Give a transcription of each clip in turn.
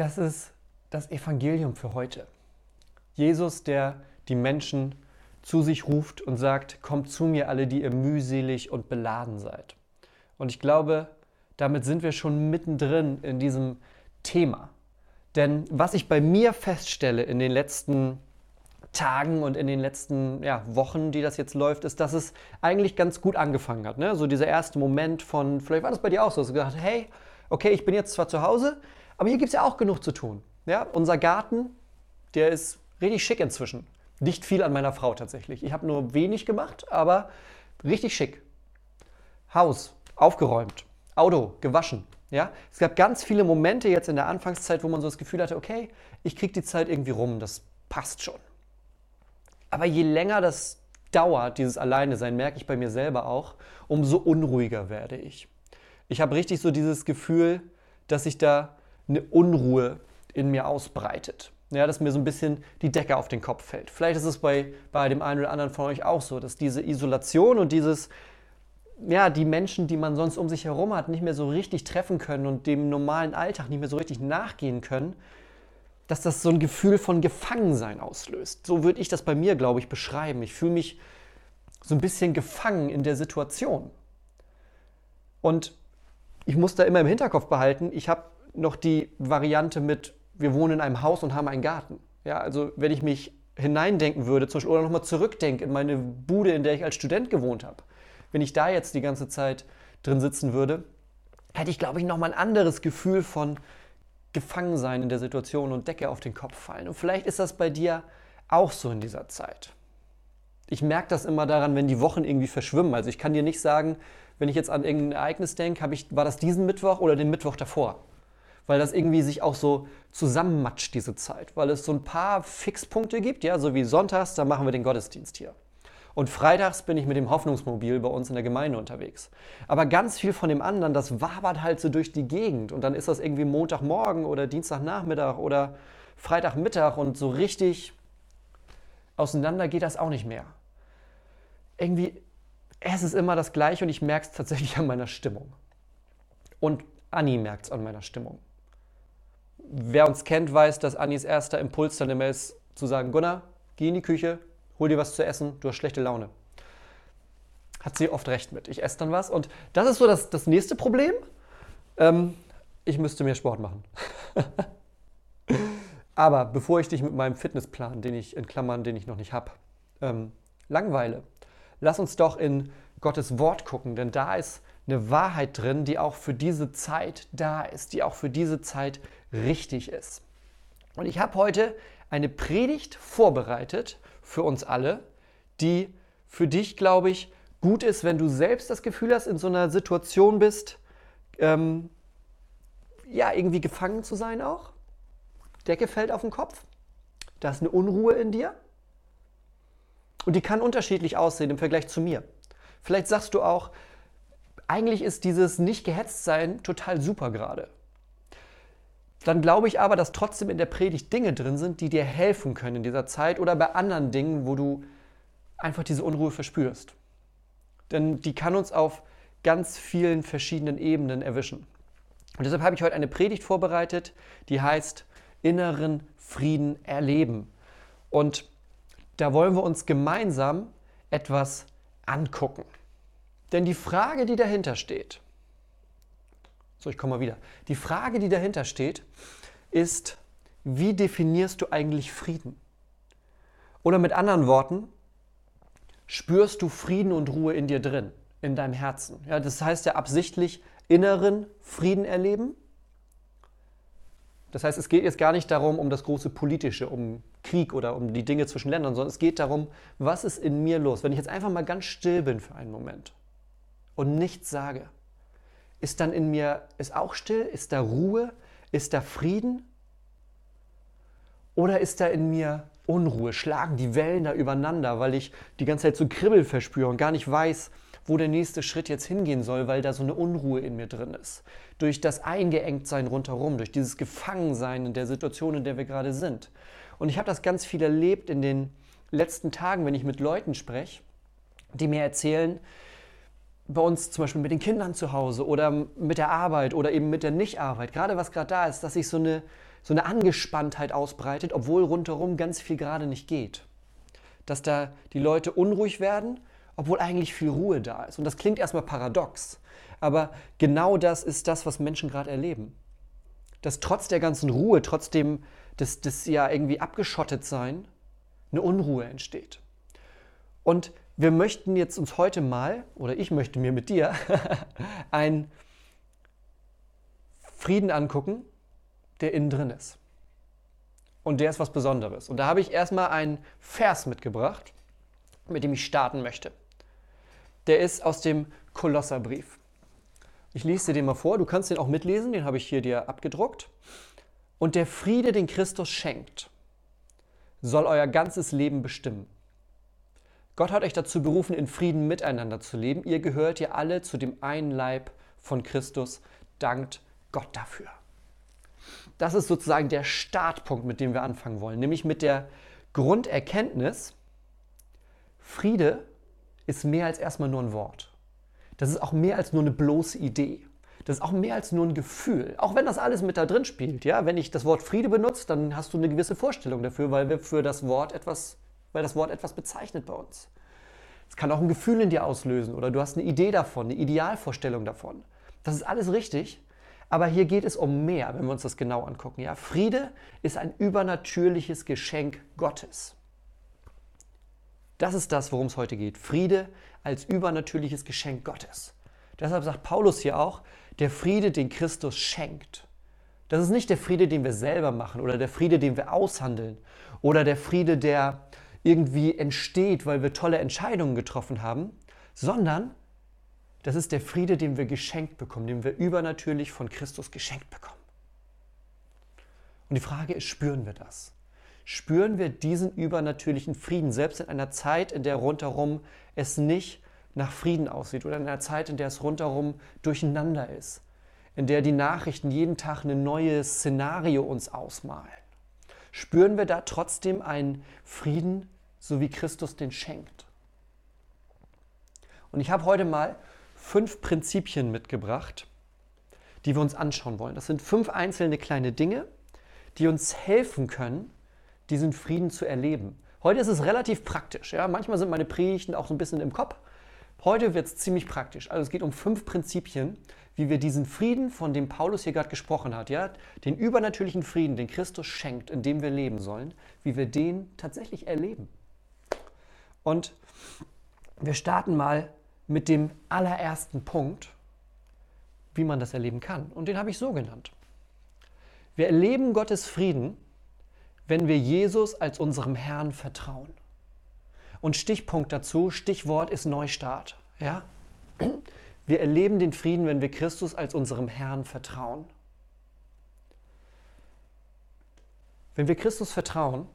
Das ist das Evangelium für heute. Jesus, der die Menschen zu sich ruft und sagt, kommt zu mir alle, die ihr mühselig und beladen seid. Und ich glaube, damit sind wir schon mittendrin in diesem Thema. Denn was ich bei mir feststelle in den letzten Tagen und in den letzten ja, Wochen, die das jetzt läuft, ist, dass es eigentlich ganz gut angefangen hat. Ne? So dieser erste Moment von, vielleicht war das bei dir auch so, dass du gesagt hast, hey, okay, ich bin jetzt zwar zu Hause, aber hier gibt es ja auch genug zu tun. Ja? Unser Garten, der ist richtig schick inzwischen. Nicht viel an meiner Frau tatsächlich. Ich habe nur wenig gemacht, aber richtig schick. Haus aufgeräumt, Auto gewaschen. Ja? Es gab ganz viele Momente jetzt in der Anfangszeit, wo man so das Gefühl hatte, okay, ich kriege die Zeit irgendwie rum, das passt schon. Aber je länger das dauert, dieses Alleine sein, merke ich bei mir selber auch, umso unruhiger werde ich. Ich habe richtig so dieses Gefühl, dass sich da eine Unruhe in mir ausbreitet. Ja, dass mir so ein bisschen die Decke auf den Kopf fällt. Vielleicht ist es bei, bei dem einen oder anderen von euch auch so, dass diese Isolation und dieses, ja, die Menschen, die man sonst um sich herum hat, nicht mehr so richtig treffen können und dem normalen Alltag nicht mehr so richtig nachgehen können, dass das so ein Gefühl von Gefangensein auslöst. So würde ich das bei mir, glaube ich, beschreiben. Ich fühle mich so ein bisschen gefangen in der Situation. Und ich muss da immer im Hinterkopf behalten, ich habe noch die Variante mit, wir wohnen in einem Haus und haben einen Garten. Ja, also wenn ich mich hineindenken würde, zum Beispiel, oder nochmal zurückdenke in meine Bude, in der ich als Student gewohnt habe, wenn ich da jetzt die ganze Zeit drin sitzen würde, hätte ich, glaube ich, nochmal ein anderes Gefühl von Gefangensein in der Situation und Decke auf den Kopf fallen. Und vielleicht ist das bei dir auch so in dieser Zeit. Ich merke das immer daran, wenn die Wochen irgendwie verschwimmen. Also ich kann dir nicht sagen, wenn ich jetzt an irgendein Ereignis denke, war das diesen Mittwoch oder den Mittwoch davor? Weil das irgendwie sich auch so zusammenmatscht, diese Zeit. Weil es so ein paar Fixpunkte gibt, ja, so wie sonntags, da machen wir den Gottesdienst hier. Und freitags bin ich mit dem Hoffnungsmobil bei uns in der Gemeinde unterwegs. Aber ganz viel von dem anderen, das wabert halt so durch die Gegend. Und dann ist das irgendwie Montagmorgen oder Dienstagnachmittag oder Freitagmittag und so richtig auseinander geht das auch nicht mehr. Irgendwie, es ist immer das Gleiche und ich merke es tatsächlich an meiner Stimmung. Und Anni merkt es an meiner Stimmung. Wer uns kennt, weiß, dass Annis erster Impuls dann immer ist, zu sagen, Gunnar, geh in die Küche, hol dir was zu essen, du hast schlechte Laune. Hat sie oft recht mit. Ich esse dann was. Und das ist so das, das nächste Problem. Ähm, ich müsste mehr Sport machen. Aber bevor ich dich mit meinem Fitnessplan, den ich in Klammern, den ich noch nicht habe, ähm, langweile, lass uns doch in Gottes Wort gucken, denn da ist eine Wahrheit drin, die auch für diese Zeit da ist, die auch für diese Zeit richtig ist. Und ich habe heute eine Predigt vorbereitet für uns alle, die für dich, glaube ich, gut ist, wenn du selbst das Gefühl hast, in so einer Situation bist, ähm, ja, irgendwie gefangen zu sein auch. Decke fällt auf den Kopf. Da ist eine Unruhe in dir. Und die kann unterschiedlich aussehen im Vergleich zu mir. Vielleicht sagst du auch, eigentlich ist dieses nicht gehetzt sein total super gerade. Dann glaube ich aber, dass trotzdem in der Predigt Dinge drin sind, die dir helfen können in dieser Zeit oder bei anderen Dingen, wo du einfach diese Unruhe verspürst. Denn die kann uns auf ganz vielen verschiedenen Ebenen erwischen. Und deshalb habe ich heute eine Predigt vorbereitet, die heißt inneren Frieden erleben. Und da wollen wir uns gemeinsam etwas angucken. Denn die Frage, die dahinter steht, so, ich komme mal wieder. Die Frage, die dahinter steht, ist, wie definierst du eigentlich Frieden? Oder mit anderen Worten, spürst du Frieden und Ruhe in dir drin, in deinem Herzen? Ja, das heißt ja absichtlich inneren Frieden erleben. Das heißt, es geht jetzt gar nicht darum, um das große Politische, um Krieg oder um die Dinge zwischen Ländern, sondern es geht darum, was ist in mir los? Wenn ich jetzt einfach mal ganz still bin für einen Moment und nichts sage, ist dann in mir, ist auch still? Ist da Ruhe? Ist da Frieden? Oder ist da in mir Unruhe? Schlagen die Wellen da übereinander, weil ich die ganze Zeit so Kribbel verspüre und gar nicht weiß, wo der nächste Schritt jetzt hingehen soll, weil da so eine Unruhe in mir drin ist. Durch das Eingeengtsein rundherum, durch dieses Gefangensein in der Situation, in der wir gerade sind. Und ich habe das ganz viel erlebt in den letzten Tagen, wenn ich mit Leuten spreche, die mir erzählen, bei uns zum Beispiel mit den Kindern zu Hause oder mit der Arbeit oder eben mit der Nichtarbeit, gerade was gerade da ist, dass sich so eine so eine Angespanntheit ausbreitet, obwohl rundherum ganz viel gerade nicht geht. Dass da die Leute unruhig werden, obwohl eigentlich viel Ruhe da ist. Und das klingt erstmal paradox, aber genau das ist das, was Menschen gerade erleben. Dass trotz der ganzen Ruhe, trotzdem des ja irgendwie abgeschottet sein, eine Unruhe entsteht. Und wir möchten jetzt uns heute mal, oder ich möchte mir mit dir, einen Frieden angucken, der innen drin ist. Und der ist was Besonderes. Und da habe ich erstmal einen Vers mitgebracht, mit dem ich starten möchte. Der ist aus dem Kolosserbrief. Ich lese dir den mal vor, du kannst den auch mitlesen, den habe ich hier dir abgedruckt. Und der Friede, den Christus schenkt, soll euer ganzes Leben bestimmen. Gott hat euch dazu berufen, in Frieden miteinander zu leben. Ihr gehört ja alle zu dem einen Leib von Christus. Dankt Gott dafür. Das ist sozusagen der Startpunkt, mit dem wir anfangen wollen, nämlich mit der Grunderkenntnis, Friede ist mehr als erstmal nur ein Wort. Das ist auch mehr als nur eine bloße Idee. Das ist auch mehr als nur ein Gefühl. Auch wenn das alles mit da drin spielt. Ja? Wenn ich das Wort Friede benutze, dann hast du eine gewisse Vorstellung dafür, weil wir für das Wort etwas, weil das Wort etwas bezeichnet bei uns. Es kann auch ein Gefühl in dir auslösen oder du hast eine Idee davon, eine Idealvorstellung davon. Das ist alles richtig. Aber hier geht es um mehr, wenn wir uns das genau angucken. Ja? Friede ist ein übernatürliches Geschenk Gottes. Das ist das, worum es heute geht. Friede als übernatürliches Geschenk Gottes. Deshalb sagt Paulus hier auch, der Friede, den Christus schenkt. Das ist nicht der Friede, den wir selber machen oder der Friede, den wir aushandeln oder der Friede, der irgendwie entsteht, weil wir tolle Entscheidungen getroffen haben, sondern das ist der Friede, den wir geschenkt bekommen, den wir übernatürlich von Christus geschenkt bekommen. Und die Frage ist, spüren wir das? Spüren wir diesen übernatürlichen Frieden, selbst in einer Zeit, in der rundherum es nicht nach Frieden aussieht oder in einer Zeit, in der es rundherum durcheinander ist, in der die Nachrichten jeden Tag ein neues Szenario uns ausmalen. Spüren wir da trotzdem einen Frieden, so wie Christus den schenkt? Und ich habe heute mal fünf Prinzipien mitgebracht, die wir uns anschauen wollen. Das sind fünf einzelne kleine Dinge, die uns helfen können, diesen Frieden zu erleben. Heute ist es relativ praktisch. Ja? Manchmal sind meine Predigten auch so ein bisschen im Kopf, Heute wird es ziemlich praktisch. Also es geht um fünf Prinzipien, wie wir diesen Frieden, von dem Paulus hier gerade gesprochen hat, ja, den übernatürlichen Frieden, den Christus schenkt, in dem wir leben sollen, wie wir den tatsächlich erleben. Und wir starten mal mit dem allerersten Punkt, wie man das erleben kann. Und den habe ich so genannt. Wir erleben Gottes Frieden, wenn wir Jesus als unserem Herrn vertrauen. Und Stichpunkt dazu, Stichwort ist Neustart. Ja? Wir erleben den Frieden, wenn wir Christus als unserem Herrn vertrauen. Wenn wir Christus vertrauen,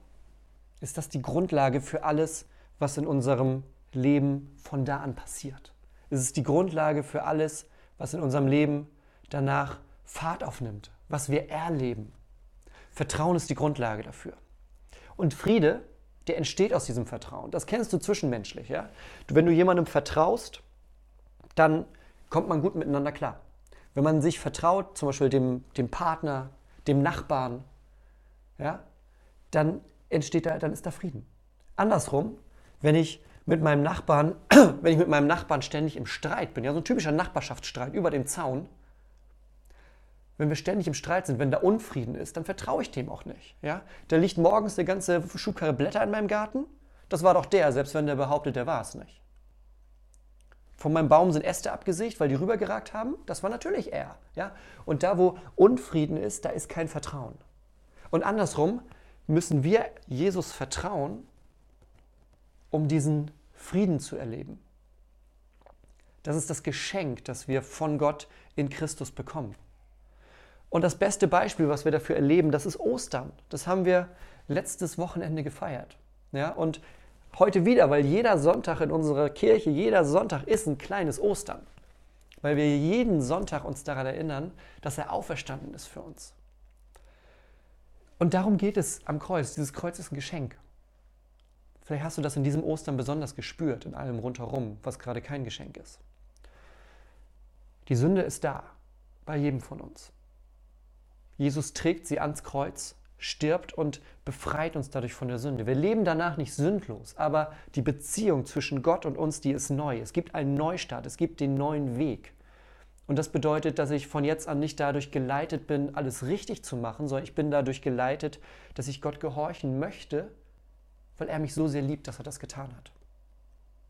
ist das die Grundlage für alles, was in unserem Leben von da an passiert. Es ist die Grundlage für alles, was in unserem Leben danach Fahrt aufnimmt, was wir erleben. Vertrauen ist die Grundlage dafür. Und Friede der entsteht aus diesem Vertrauen. Das kennst du zwischenmenschlich. Ja? Wenn du jemandem vertraust, dann kommt man gut miteinander klar. Wenn man sich vertraut, zum Beispiel dem, dem Partner, dem Nachbarn, ja, dann entsteht da, dann ist da Frieden. Andersrum, wenn ich mit meinem Nachbarn, wenn ich mit meinem Nachbarn ständig im Streit bin, ja, so ein typischer Nachbarschaftsstreit über dem Zaun, wenn wir ständig im Streit sind, wenn da Unfrieden ist, dann vertraue ich dem auch nicht. Ja? Da liegt morgens eine ganze Schubkarre Blätter in meinem Garten. Das war doch der, selbst wenn der behauptet, der war es nicht. Von meinem Baum sind Äste abgesägt, weil die rübergeragt haben. Das war natürlich er. Ja? Und da, wo Unfrieden ist, da ist kein Vertrauen. Und andersrum müssen wir Jesus vertrauen, um diesen Frieden zu erleben. Das ist das Geschenk, das wir von Gott in Christus bekommen. Und das beste Beispiel, was wir dafür erleben, das ist Ostern. Das haben wir letztes Wochenende gefeiert. Ja, und heute wieder, weil jeder Sonntag in unserer Kirche, jeder Sonntag ist ein kleines Ostern. Weil wir jeden Sonntag uns daran erinnern, dass er auferstanden ist für uns. Und darum geht es am Kreuz. Dieses Kreuz ist ein Geschenk. Vielleicht hast du das in diesem Ostern besonders gespürt, in allem rundherum, was gerade kein Geschenk ist. Die Sünde ist da, bei jedem von uns. Jesus trägt sie ans Kreuz, stirbt und befreit uns dadurch von der Sünde. Wir leben danach nicht sündlos, aber die Beziehung zwischen Gott und uns, die ist neu. Es gibt einen Neustart, es gibt den neuen Weg. Und das bedeutet, dass ich von jetzt an nicht dadurch geleitet bin, alles richtig zu machen, sondern ich bin dadurch geleitet, dass ich Gott gehorchen möchte, weil er mich so sehr liebt, dass er das getan hat.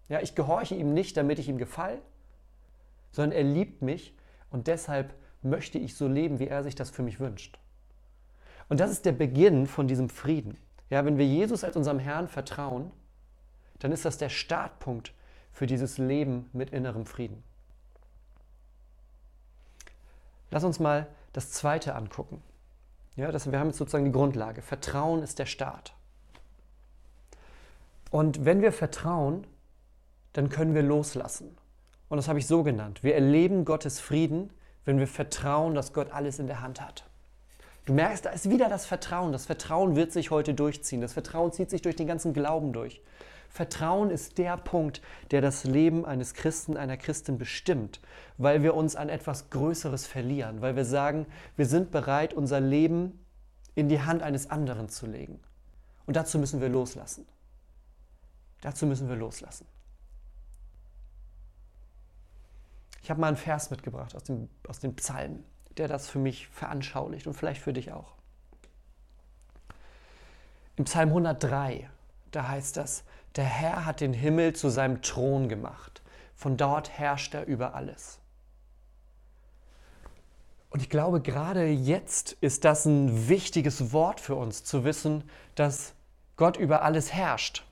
Ja, ich gehorche ihm nicht, damit ich ihm gefall, sondern er liebt mich und deshalb möchte ich so leben, wie er sich das für mich wünscht. Und das ist der Beginn von diesem Frieden. Ja, wenn wir Jesus als unserem Herrn vertrauen, dann ist das der Startpunkt für dieses Leben mit innerem Frieden. Lass uns mal das zweite angucken. Ja, das, wir haben jetzt sozusagen die Grundlage. Vertrauen ist der Start. Und wenn wir vertrauen, dann können wir loslassen. Und das habe ich so genannt. Wir erleben Gottes Frieden, wenn wir vertrauen, dass Gott alles in der Hand hat. Du merkst, da ist wieder das Vertrauen. Das Vertrauen wird sich heute durchziehen. Das Vertrauen zieht sich durch den ganzen Glauben durch. Vertrauen ist der Punkt, der das Leben eines Christen, einer Christin bestimmt, weil wir uns an etwas Größeres verlieren, weil wir sagen, wir sind bereit, unser Leben in die Hand eines anderen zu legen. Und dazu müssen wir loslassen. Dazu müssen wir loslassen. Ich habe mal einen Vers mitgebracht aus, dem, aus den Psalmen, der das für mich veranschaulicht und vielleicht für dich auch. Im Psalm 103, da heißt das, der Herr hat den Himmel zu seinem Thron gemacht. Von dort herrscht er über alles. Und ich glaube, gerade jetzt ist das ein wichtiges Wort für uns, zu wissen, dass Gott über alles herrscht.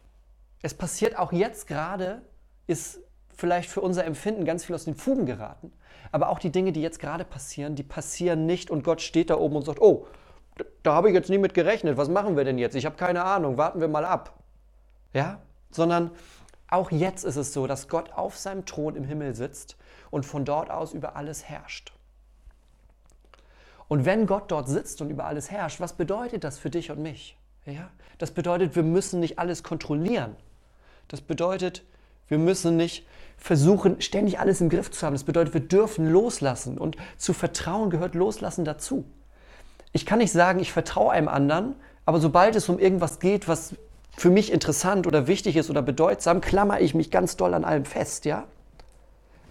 Es passiert auch jetzt gerade, ist vielleicht für unser Empfinden ganz viel aus den Fugen geraten. Aber auch die Dinge, die jetzt gerade passieren, die passieren nicht und Gott steht da oben und sagt, oh, da habe ich jetzt nie mit gerechnet, was machen wir denn jetzt? Ich habe keine Ahnung, warten wir mal ab. Ja? sondern auch jetzt ist es so, dass Gott auf seinem Thron im Himmel sitzt und von dort aus über alles herrscht. Und wenn Gott dort sitzt und über alles herrscht, was bedeutet das für dich und mich? Ja? Das bedeutet, wir müssen nicht alles kontrollieren. Das bedeutet, wir müssen nicht versuchen, ständig alles im Griff zu haben. Das bedeutet, wir dürfen loslassen. Und zu vertrauen gehört loslassen dazu. Ich kann nicht sagen, ich vertraue einem anderen, aber sobald es um irgendwas geht, was für mich interessant oder wichtig ist oder bedeutsam, klammer ich mich ganz doll an allem fest, ja?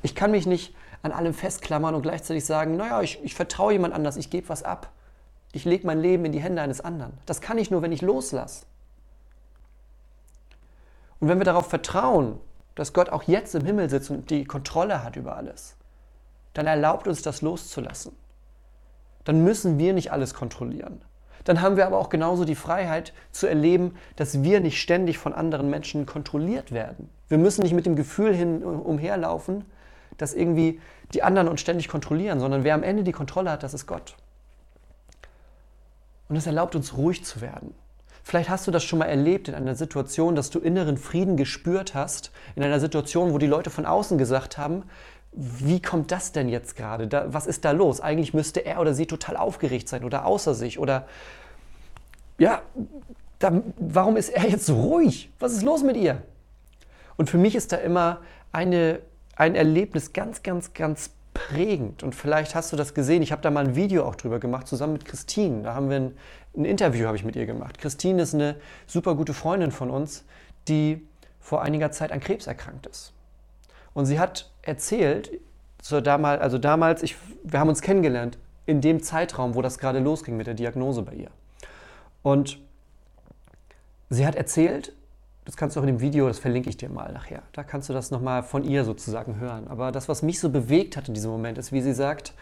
Ich kann mich nicht an allem festklammern und gleichzeitig sagen, naja, ich, ich vertraue jemand anders, ich gebe was ab. Ich lege mein Leben in die Hände eines anderen. Das kann ich nur, wenn ich loslasse. Und wenn wir darauf vertrauen, dass Gott auch jetzt im Himmel sitzt und die Kontrolle hat über alles, dann erlaubt uns das loszulassen. Dann müssen wir nicht alles kontrollieren dann haben wir aber auch genauso die Freiheit zu erleben, dass wir nicht ständig von anderen Menschen kontrolliert werden. Wir müssen nicht mit dem Gefühl hin umherlaufen, dass irgendwie die anderen uns ständig kontrollieren, sondern wer am Ende die Kontrolle hat, das ist Gott. Und das erlaubt uns ruhig zu werden. Vielleicht hast du das schon mal erlebt in einer Situation, dass du inneren Frieden gespürt hast, in einer Situation, wo die Leute von außen gesagt haben, wie kommt das denn jetzt gerade? Da, was ist da los? Eigentlich müsste er oder sie total aufgeregt sein oder außer sich oder ja, da, warum ist er jetzt so ruhig? Was ist los mit ihr? Und für mich ist da immer eine, ein Erlebnis ganz, ganz, ganz prägend. Und vielleicht hast du das gesehen. Ich habe da mal ein Video auch drüber gemacht, zusammen mit Christine. Da haben wir ein, ein Interview habe ich mit ihr gemacht. Christine ist eine super gute Freundin von uns, die vor einiger Zeit an Krebs erkrankt ist. Und sie hat erzählt, so damals, also damals, ich, wir haben uns kennengelernt in dem Zeitraum, wo das gerade losging mit der Diagnose bei ihr. Und sie hat erzählt, das kannst du auch in dem Video, das verlinke ich dir mal nachher, da kannst du das nochmal von ihr sozusagen hören. Aber das, was mich so bewegt hat in diesem Moment, ist, wie sie sagt,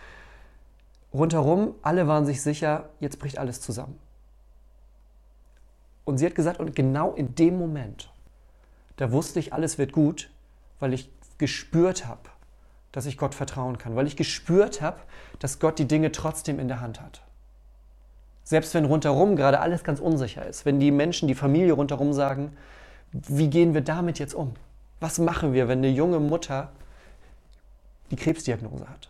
rundherum, alle waren sich sicher, jetzt bricht alles zusammen. Und sie hat gesagt, und genau in dem Moment, da wusste ich, alles wird gut, weil ich gespürt habe, dass ich Gott vertrauen kann, weil ich gespürt habe, dass Gott die Dinge trotzdem in der Hand hat. Selbst wenn rundherum gerade alles ganz unsicher ist, wenn die Menschen, die Familie rundherum sagen, wie gehen wir damit jetzt um? Was machen wir, wenn eine junge Mutter die Krebsdiagnose hat?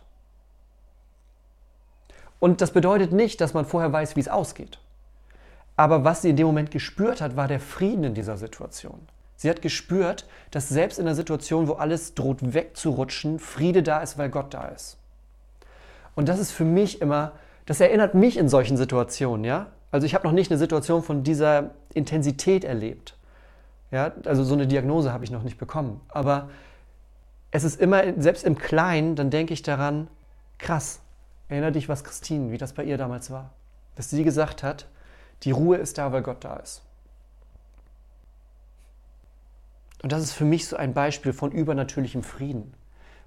Und das bedeutet nicht, dass man vorher weiß, wie es ausgeht. Aber was sie in dem Moment gespürt hat, war der Frieden in dieser Situation. Sie hat gespürt, dass selbst in einer Situation, wo alles droht wegzurutschen, Friede da ist, weil Gott da ist. Und das ist für mich immer Das erinnert mich in solchen Situationen, ja? Also ich habe noch nicht eine Situation von dieser Intensität erlebt. Ja, also so eine Diagnose habe ich noch nicht bekommen. Aber es ist immer, selbst im Kleinen, dann denke ich daran, krass, erinnere dich, was Christine, wie das bei ihr damals war. Dass sie gesagt hat, die Ruhe ist da, weil Gott da ist. Und das ist für mich so ein Beispiel von übernatürlichem Frieden.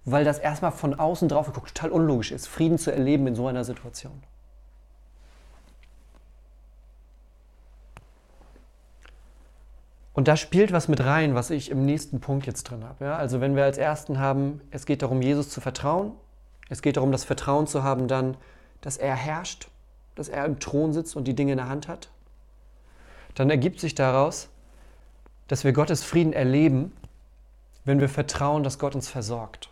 Weil das erstmal von außen drauf geguckt total unlogisch ist, Frieden zu erleben in so einer Situation. Und da spielt was mit rein, was ich im nächsten Punkt jetzt drin habe. Ja? Also wenn wir als ersten haben, es geht darum, Jesus zu vertrauen. Es geht darum, das Vertrauen zu haben dann, dass er herrscht, dass er im Thron sitzt und die Dinge in der Hand hat. Dann ergibt sich daraus, dass wir Gottes Frieden erleben, wenn wir vertrauen, dass Gott uns versorgt.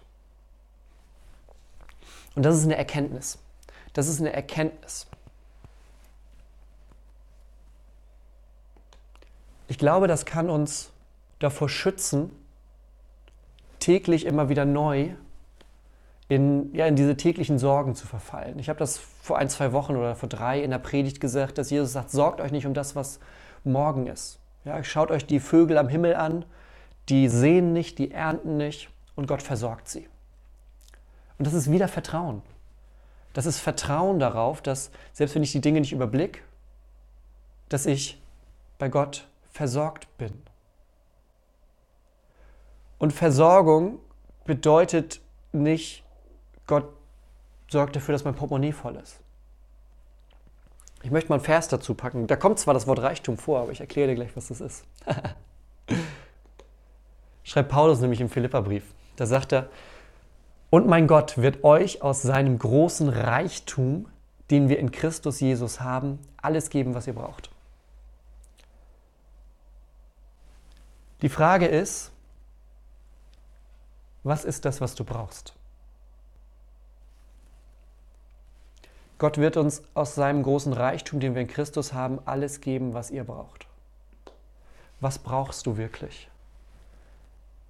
Und das ist eine Erkenntnis. Das ist eine Erkenntnis. Ich glaube, das kann uns davor schützen, täglich immer wieder neu in, ja, in diese täglichen Sorgen zu verfallen. Ich habe das vor ein, zwei Wochen oder vor drei in der Predigt gesagt, dass Jesus sagt, sorgt euch nicht um das, was morgen ist. Ja, schaut euch die Vögel am Himmel an, die sehen nicht, die ernten nicht und Gott versorgt sie. Und das ist wieder Vertrauen. Das ist Vertrauen darauf, dass selbst wenn ich die Dinge nicht überblicke, dass ich bei Gott versorgt bin. Und Versorgung bedeutet nicht, Gott sorgt dafür, dass mein Portemonnaie voll ist. Ich möchte mal einen Vers dazu packen. Da kommt zwar das Wort Reichtum vor, aber ich erkläre dir gleich, was das ist. Schreibt Paulus nämlich im Philipperbrief. Da sagt er, und mein Gott wird euch aus seinem großen Reichtum, den wir in Christus Jesus haben, alles geben, was ihr braucht. Die Frage ist, was ist das, was du brauchst? Gott wird uns aus seinem großen Reichtum, den wir in Christus haben, alles geben, was ihr braucht. Was brauchst du wirklich?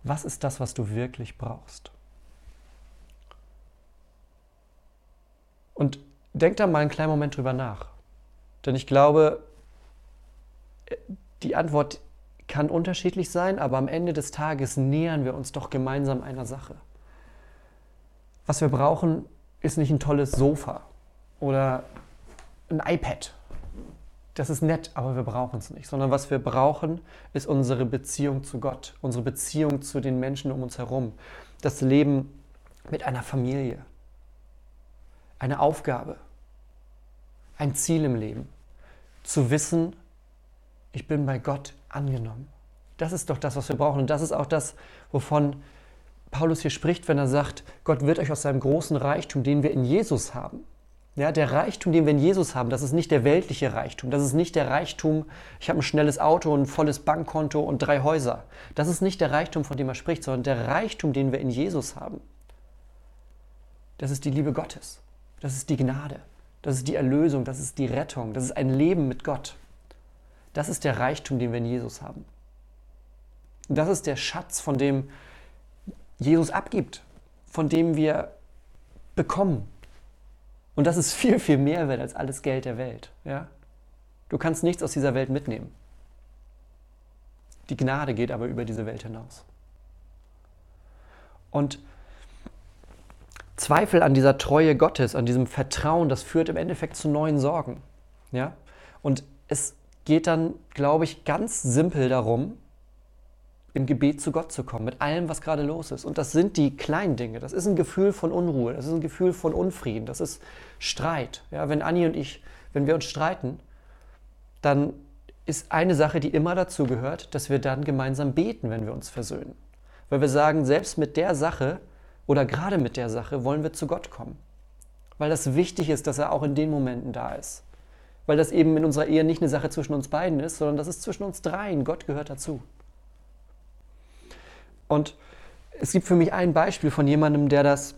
Was ist das, was du wirklich brauchst? Und denk da mal einen kleinen Moment drüber nach. Denn ich glaube, die Antwort kann unterschiedlich sein, aber am Ende des Tages nähern wir uns doch gemeinsam einer Sache. Was wir brauchen, ist nicht ein tolles Sofa oder ein iPad. Das ist nett, aber wir brauchen es nicht. Sondern was wir brauchen, ist unsere Beziehung zu Gott, unsere Beziehung zu den Menschen um uns herum, das Leben mit einer Familie, eine Aufgabe, ein Ziel im Leben. Zu wissen, ich bin bei Gott angenommen. Das ist doch das, was wir brauchen. Und das ist auch das, wovon Paulus hier spricht, wenn er sagt, Gott wird euch aus seinem großen Reichtum, den wir in Jesus haben. Ja, der Reichtum, den wir in Jesus haben, das ist nicht der weltliche Reichtum. Das ist nicht der Reichtum, ich habe ein schnelles Auto, ein volles Bankkonto und drei Häuser. Das ist nicht der Reichtum, von dem er spricht, sondern der Reichtum, den wir in Jesus haben. Das ist die Liebe Gottes. Das ist die Gnade. Das ist die Erlösung. Das ist die Rettung. Das ist ein Leben mit Gott. Das ist der Reichtum, den wir in Jesus haben. Und das ist der Schatz, von dem Jesus abgibt, von dem wir bekommen. Und das ist viel, viel mehr wert als alles Geld der Welt. Ja? Du kannst nichts aus dieser Welt mitnehmen. Die Gnade geht aber über diese Welt hinaus. Und Zweifel an dieser Treue Gottes, an diesem Vertrauen, das führt im Endeffekt zu neuen Sorgen. Ja? Und es geht dann, glaube ich, ganz simpel darum, im Gebet zu Gott zu kommen, mit allem, was gerade los ist. Und das sind die kleinen Dinge. Das ist ein Gefühl von Unruhe, das ist ein Gefühl von Unfrieden, das ist Streit. Ja, wenn Anni und ich, wenn wir uns streiten, dann ist eine Sache, die immer dazu gehört, dass wir dann gemeinsam beten, wenn wir uns versöhnen. Weil wir sagen, selbst mit der Sache oder gerade mit der Sache wollen wir zu Gott kommen. Weil das wichtig ist, dass er auch in den Momenten da ist weil das eben in unserer Ehe nicht eine Sache zwischen uns beiden ist, sondern das ist zwischen uns dreien. Gott gehört dazu. Und es gibt für mich ein Beispiel von jemandem, der das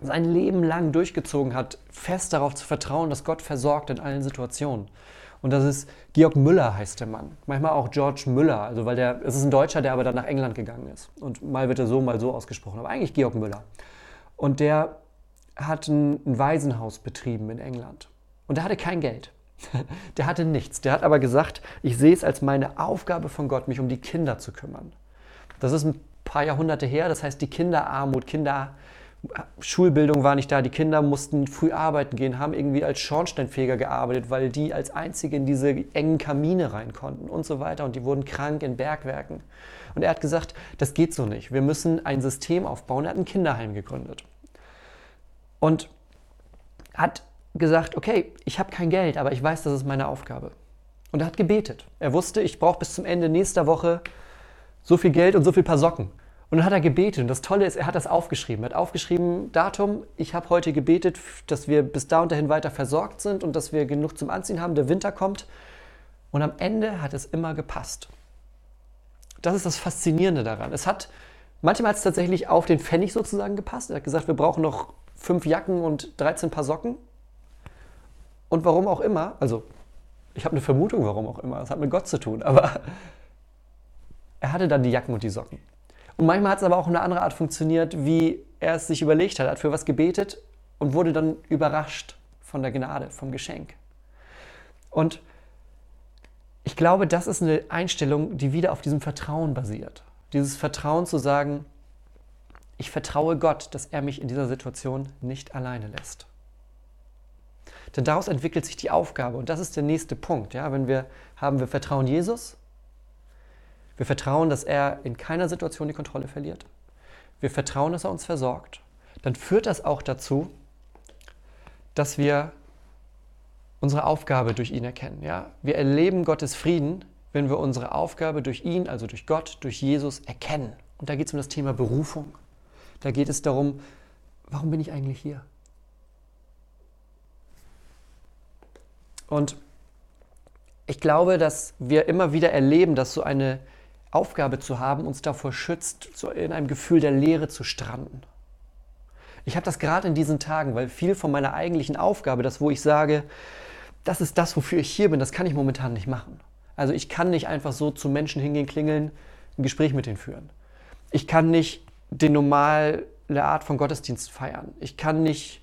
sein Leben lang durchgezogen hat, fest darauf zu vertrauen, dass Gott versorgt in allen Situationen. Und das ist Georg Müller heißt der Mann. Manchmal auch George Müller, also weil der, es ist ein Deutscher, der aber dann nach England gegangen ist. Und mal wird er so, mal so ausgesprochen, aber eigentlich Georg Müller. Und der hat ein, ein Waisenhaus betrieben in England. Und der hatte kein Geld. Der hatte nichts. Der hat aber gesagt, ich sehe es als meine Aufgabe von Gott, mich um die Kinder zu kümmern. Das ist ein paar Jahrhunderte her. Das heißt, die Kinderarmut, Kinder, Schulbildung war nicht da. Die Kinder mussten früh arbeiten gehen, haben irgendwie als Schornsteinfeger gearbeitet, weil die als einzige in diese engen Kamine rein konnten und so weiter. Und die wurden krank in Bergwerken. Und er hat gesagt, das geht so nicht. Wir müssen ein System aufbauen. Er hat ein Kinderheim gegründet. Und hat gesagt, okay, ich habe kein Geld, aber ich weiß, das ist meine Aufgabe. Und er hat gebetet. Er wusste, ich brauche bis zum Ende nächster Woche so viel Geld und so viel Paar Socken. Und dann hat er gebetet. Und das Tolle ist, er hat das aufgeschrieben. Er hat aufgeschrieben, Datum, ich habe heute gebetet, dass wir bis da und dahin weiter versorgt sind und dass wir genug zum Anziehen haben, der Winter kommt. Und am Ende hat es immer gepasst. Das ist das Faszinierende daran. Es hat, manchmal hat es tatsächlich auf den Pfennig sozusagen gepasst. Er hat gesagt, wir brauchen noch fünf Jacken und 13 Paar Socken. Und warum auch immer, also ich habe eine Vermutung, warum auch immer, das hat mit Gott zu tun, aber er hatte dann die Jacken und die Socken. Und manchmal hat es aber auch in eine andere Art funktioniert, wie er es sich überlegt hat. Er hat für was gebetet und wurde dann überrascht von der Gnade, vom Geschenk. Und ich glaube, das ist eine Einstellung, die wieder auf diesem Vertrauen basiert. Dieses Vertrauen zu sagen, ich vertraue Gott, dass er mich in dieser Situation nicht alleine lässt. Denn daraus entwickelt sich die Aufgabe und das ist der nächste Punkt. Ja? Wenn wir haben, wir vertrauen Jesus, wir vertrauen, dass er in keiner Situation die Kontrolle verliert, wir vertrauen, dass er uns versorgt, dann führt das auch dazu, dass wir unsere Aufgabe durch ihn erkennen. Ja? Wir erleben Gottes Frieden, wenn wir unsere Aufgabe durch ihn, also durch Gott, durch Jesus erkennen. Und da geht es um das Thema Berufung. Da geht es darum, warum bin ich eigentlich hier? Und ich glaube, dass wir immer wieder erleben, dass so eine Aufgabe zu haben uns davor schützt, in einem Gefühl der Leere zu stranden. Ich habe das gerade in diesen Tagen, weil viel von meiner eigentlichen Aufgabe, das wo ich sage, das ist das, wofür ich hier bin, das kann ich momentan nicht machen. Also ich kann nicht einfach so zu Menschen hingehen, klingeln, ein Gespräch mit denen führen. Ich kann nicht den normale Art von Gottesdienst feiern. Ich kann nicht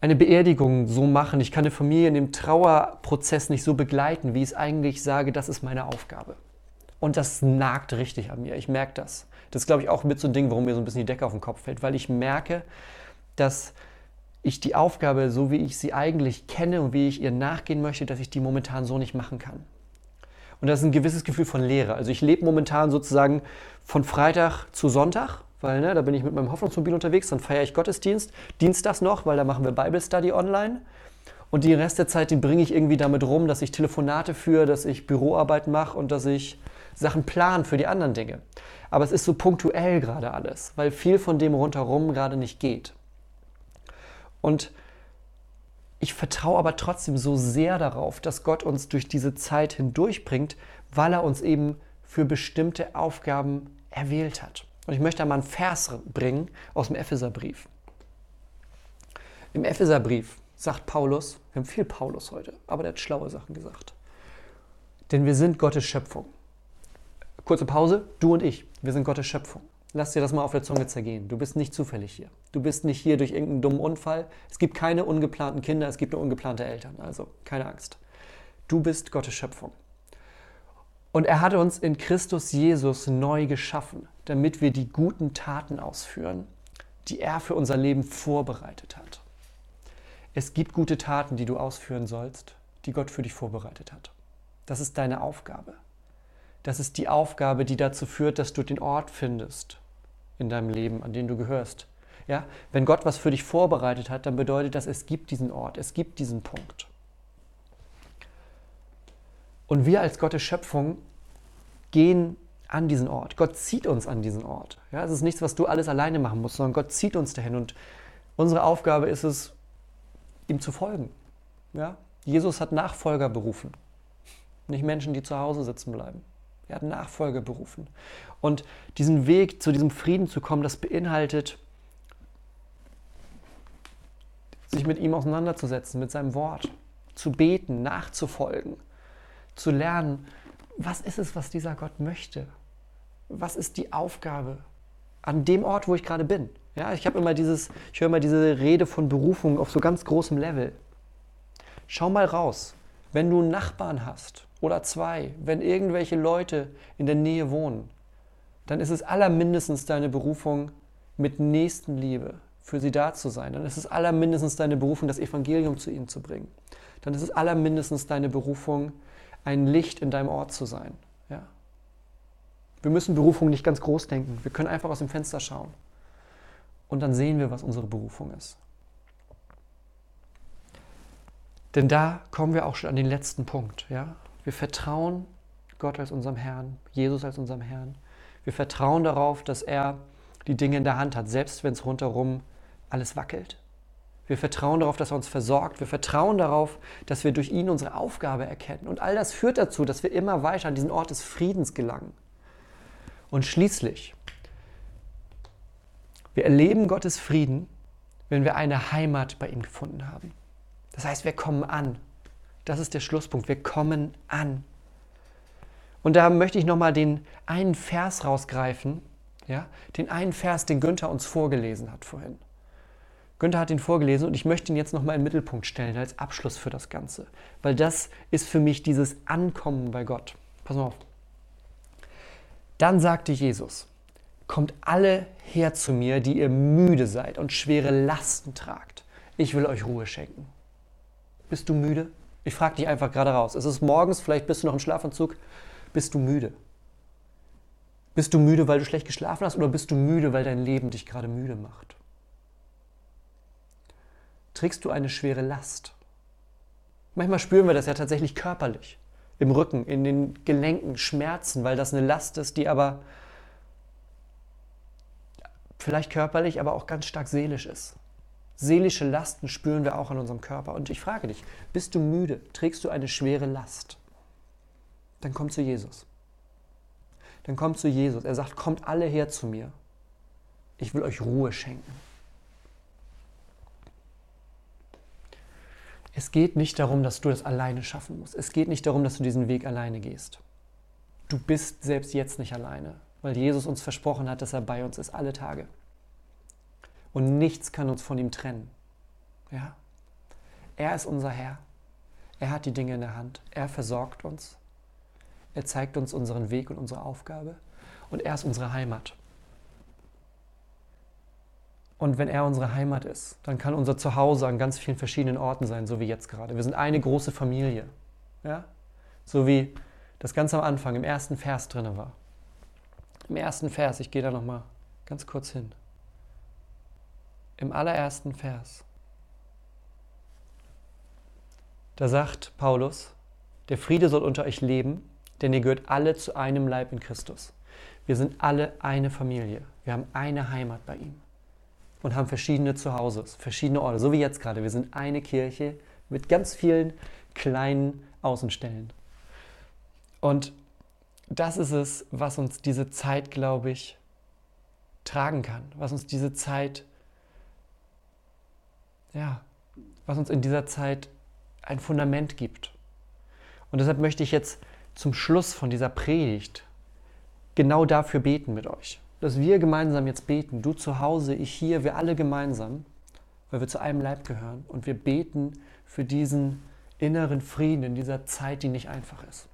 eine Beerdigung so machen, ich kann eine Familie in dem Trauerprozess nicht so begleiten, wie ich es eigentlich sage, das ist meine Aufgabe. Und das nagt richtig an mir, ich merke das. Das ist, glaube ich, auch mit so ein Ding, warum mir so ein bisschen die Decke auf den Kopf fällt, weil ich merke, dass ich die Aufgabe, so wie ich sie eigentlich kenne und wie ich ihr nachgehen möchte, dass ich die momentan so nicht machen kann. Und das ist ein gewisses Gefühl von Leere. Also ich lebe momentan sozusagen von Freitag zu Sonntag weil ne, da bin ich mit meinem Hoffnungsmobil unterwegs, dann feiere ich Gottesdienst, Dienstags noch, weil da machen wir Bible Study online. Und die Rest der Zeit, die bringe ich irgendwie damit rum, dass ich Telefonate führe, dass ich Büroarbeit mache und dass ich Sachen plan für die anderen Dinge. Aber es ist so punktuell gerade alles, weil viel von dem rundherum gerade nicht geht. Und ich vertraue aber trotzdem so sehr darauf, dass Gott uns durch diese Zeit hindurchbringt, weil er uns eben für bestimmte Aufgaben erwählt hat. Und ich möchte einmal einen Vers bringen aus dem Epheserbrief. Im Epheserbrief sagt Paulus, wir haben viel Paulus heute, aber der hat schlaue Sachen gesagt. Denn wir sind Gottes Schöpfung. Kurze Pause, du und ich, wir sind Gottes Schöpfung. Lass dir das mal auf der Zunge zergehen. Du bist nicht zufällig hier. Du bist nicht hier durch irgendeinen dummen Unfall. Es gibt keine ungeplanten Kinder, es gibt nur ungeplante Eltern. Also keine Angst. Du bist Gottes Schöpfung. Und er hat uns in Christus Jesus neu geschaffen, damit wir die guten Taten ausführen, die er für unser Leben vorbereitet hat. Es gibt gute Taten, die du ausführen sollst, die Gott für dich vorbereitet hat. Das ist deine Aufgabe. Das ist die Aufgabe, die dazu führt, dass du den Ort findest in deinem Leben, an den du gehörst. Ja? Wenn Gott was für dich vorbereitet hat, dann bedeutet das, es gibt diesen Ort, es gibt diesen Punkt. Und wir als Gottes Schöpfung gehen an diesen Ort. Gott zieht uns an diesen Ort. Ja, es ist nichts, was du alles alleine machen musst, sondern Gott zieht uns dahin. Und unsere Aufgabe ist es, ihm zu folgen. Ja? Jesus hat Nachfolger berufen, nicht Menschen, die zu Hause sitzen bleiben. Er hat Nachfolger berufen. Und diesen Weg zu diesem Frieden zu kommen, das beinhaltet, sich mit ihm auseinanderzusetzen, mit seinem Wort, zu beten, nachzufolgen, zu lernen, was ist es, was dieser Gott möchte? Was ist die Aufgabe an dem Ort, wo ich gerade bin? Ja, ich habe immer dieses, ich höre immer diese Rede von Berufung auf so ganz großem Level. Schau mal raus. Wenn du einen Nachbarn hast oder zwei, wenn irgendwelche Leute in der Nähe wohnen, dann ist es allermindestens deine Berufung, mit Nächstenliebe für sie da zu sein. Dann ist es allermindestens deine Berufung, das Evangelium zu ihnen zu bringen. Dann ist es allermindestens deine Berufung, ein Licht in deinem Ort zu sein. Ja? Wir müssen Berufung nicht ganz groß denken. Wir können einfach aus dem Fenster schauen. Und dann sehen wir, was unsere Berufung ist. Denn da kommen wir auch schon an den letzten Punkt. Ja? Wir vertrauen Gott als unserem Herrn, Jesus als unserem Herrn. Wir vertrauen darauf, dass er die Dinge in der Hand hat, selbst wenn es rundherum alles wackelt. Wir vertrauen darauf, dass er uns versorgt. Wir vertrauen darauf, dass wir durch ihn unsere Aufgabe erkennen. Und all das führt dazu, dass wir immer weiter an diesen Ort des Friedens gelangen. Und schließlich, wir erleben Gottes Frieden, wenn wir eine Heimat bei ihm gefunden haben. Das heißt, wir kommen an. Das ist der Schlusspunkt. Wir kommen an. Und da möchte ich nochmal den einen Vers rausgreifen, ja, den einen Vers, den Günther uns vorgelesen hat vorhin. Günther hat ihn vorgelesen und ich möchte ihn jetzt nochmal in den Mittelpunkt stellen als Abschluss für das Ganze. Weil das ist für mich dieses Ankommen bei Gott. Pass mal auf. Dann sagte Jesus, kommt alle her zu mir, die ihr müde seid und schwere Lasten tragt. Ich will euch Ruhe schenken. Bist du müde? Ich frage dich einfach gerade raus. Es ist morgens, vielleicht bist du noch im Schlafanzug. Bist du müde? Bist du müde, weil du schlecht geschlafen hast oder bist du müde, weil dein Leben dich gerade müde macht? Trägst du eine schwere Last? Manchmal spüren wir das ja tatsächlich körperlich. Im Rücken, in den Gelenken, Schmerzen, weil das eine Last ist, die aber vielleicht körperlich, aber auch ganz stark seelisch ist. Seelische Lasten spüren wir auch an unserem Körper. Und ich frage dich, bist du müde? Trägst du eine schwere Last? Dann komm zu Jesus dann kommt zu Jesus. Er sagt, kommt alle her zu mir. Ich will euch Ruhe schenken. Es geht nicht darum, dass du das alleine schaffen musst. Es geht nicht darum, dass du diesen Weg alleine gehst. Du bist selbst jetzt nicht alleine, weil Jesus uns versprochen hat, dass er bei uns ist alle Tage. Und nichts kann uns von ihm trennen. Ja? Er ist unser Herr. Er hat die Dinge in der Hand. Er versorgt uns. Er zeigt uns unseren Weg und unsere Aufgabe. Und er ist unsere Heimat. Und wenn er unsere Heimat ist, dann kann unser Zuhause an ganz vielen verschiedenen Orten sein, so wie jetzt gerade. Wir sind eine große Familie. Ja? So wie das ganz am Anfang im ersten Vers drin war. Im ersten Vers, ich gehe da nochmal ganz kurz hin. Im allerersten Vers. Da sagt Paulus, der Friede soll unter euch leben denn ihr gehört alle zu einem Leib in Christus. Wir sind alle eine Familie. Wir haben eine Heimat bei ihm und haben verschiedene Zuhause, verschiedene Orte, so wie jetzt gerade. Wir sind eine Kirche mit ganz vielen kleinen Außenstellen. Und das ist es, was uns diese Zeit, glaube ich, tragen kann, was uns diese Zeit, ja, was uns in dieser Zeit ein Fundament gibt. Und deshalb möchte ich jetzt zum Schluss von dieser Predigt genau dafür beten mit euch. Dass wir gemeinsam jetzt beten, du zu Hause, ich hier, wir alle gemeinsam, weil wir zu einem Leib gehören und wir beten für diesen inneren Frieden in dieser Zeit, die nicht einfach ist.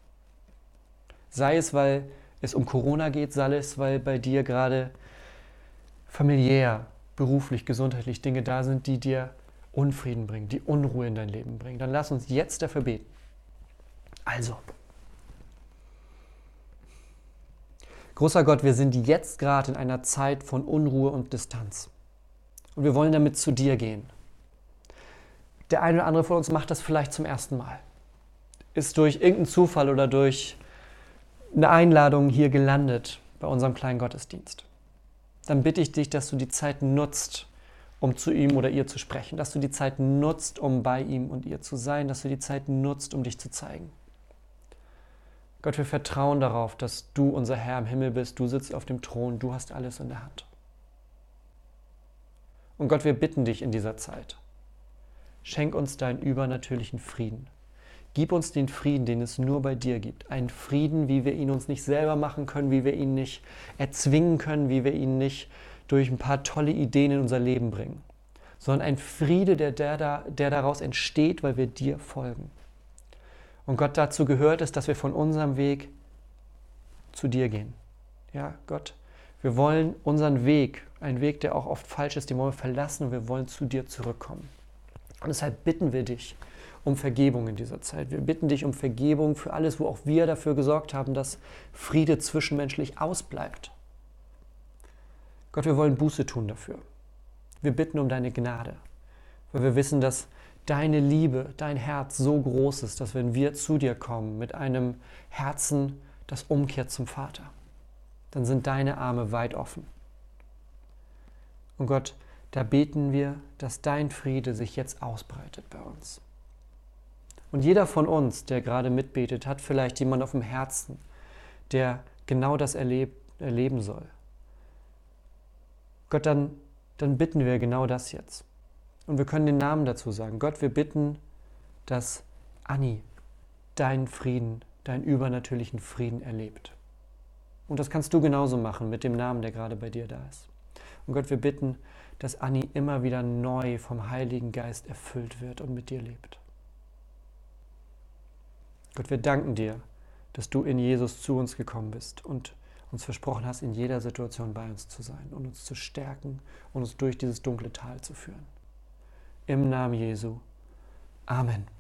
Sei es, weil es um Corona geht, sei es, weil bei dir gerade familiär, beruflich, gesundheitlich Dinge da sind, die dir Unfrieden bringen, die Unruhe in dein Leben bringen. Dann lass uns jetzt dafür beten. Also, Großer Gott, wir sind jetzt gerade in einer Zeit von Unruhe und Distanz. Und wir wollen damit zu dir gehen. Der eine oder andere von uns macht das vielleicht zum ersten Mal. Ist durch irgendeinen Zufall oder durch eine Einladung hier gelandet bei unserem kleinen Gottesdienst. Dann bitte ich dich, dass du die Zeit nutzt, um zu ihm oder ihr zu sprechen, dass du die Zeit nutzt, um bei ihm und ihr zu sein, dass du die Zeit nutzt, um dich zu zeigen. Gott, wir vertrauen darauf, dass du unser Herr im Himmel bist, du sitzt auf dem Thron, du hast alles in der Hand. Und Gott, wir bitten dich in dieser Zeit, schenk uns deinen übernatürlichen Frieden. Gib uns den Frieden, den es nur bei dir gibt. Einen Frieden, wie wir ihn uns nicht selber machen können, wie wir ihn nicht erzwingen können, wie wir ihn nicht durch ein paar tolle Ideen in unser Leben bringen, sondern ein Friede, der, der, der daraus entsteht, weil wir dir folgen. Und Gott dazu gehört es, dass wir von unserem Weg zu dir gehen. Ja, Gott, wir wollen unseren Weg, einen Weg, der auch oft falsch ist, den wollen wir verlassen und wir wollen zu dir zurückkommen. Und deshalb bitten wir dich um Vergebung in dieser Zeit. Wir bitten dich um Vergebung für alles, wo auch wir dafür gesorgt haben, dass Friede zwischenmenschlich ausbleibt. Gott, wir wollen Buße tun dafür. Wir bitten um deine Gnade, weil wir wissen, dass deine Liebe, dein Herz so groß ist, dass wenn wir zu dir kommen mit einem Herzen, das umkehrt zum Vater, dann sind deine Arme weit offen. Und Gott, da beten wir, dass dein Friede sich jetzt ausbreitet bei uns. Und jeder von uns, der gerade mitbetet, hat vielleicht jemand auf dem Herzen, der genau das erlebt, erleben soll. Gott, dann, dann bitten wir genau das jetzt. Und wir können den Namen dazu sagen. Gott, wir bitten, dass Anni deinen Frieden, deinen übernatürlichen Frieden erlebt. Und das kannst du genauso machen mit dem Namen, der gerade bei dir da ist. Und Gott, wir bitten, dass Anni immer wieder neu vom Heiligen Geist erfüllt wird und mit dir lebt. Gott, wir danken dir, dass du in Jesus zu uns gekommen bist und uns versprochen hast, in jeder Situation bei uns zu sein und uns zu stärken und uns durch dieses dunkle Tal zu führen. Im Namen Jesu. Amen.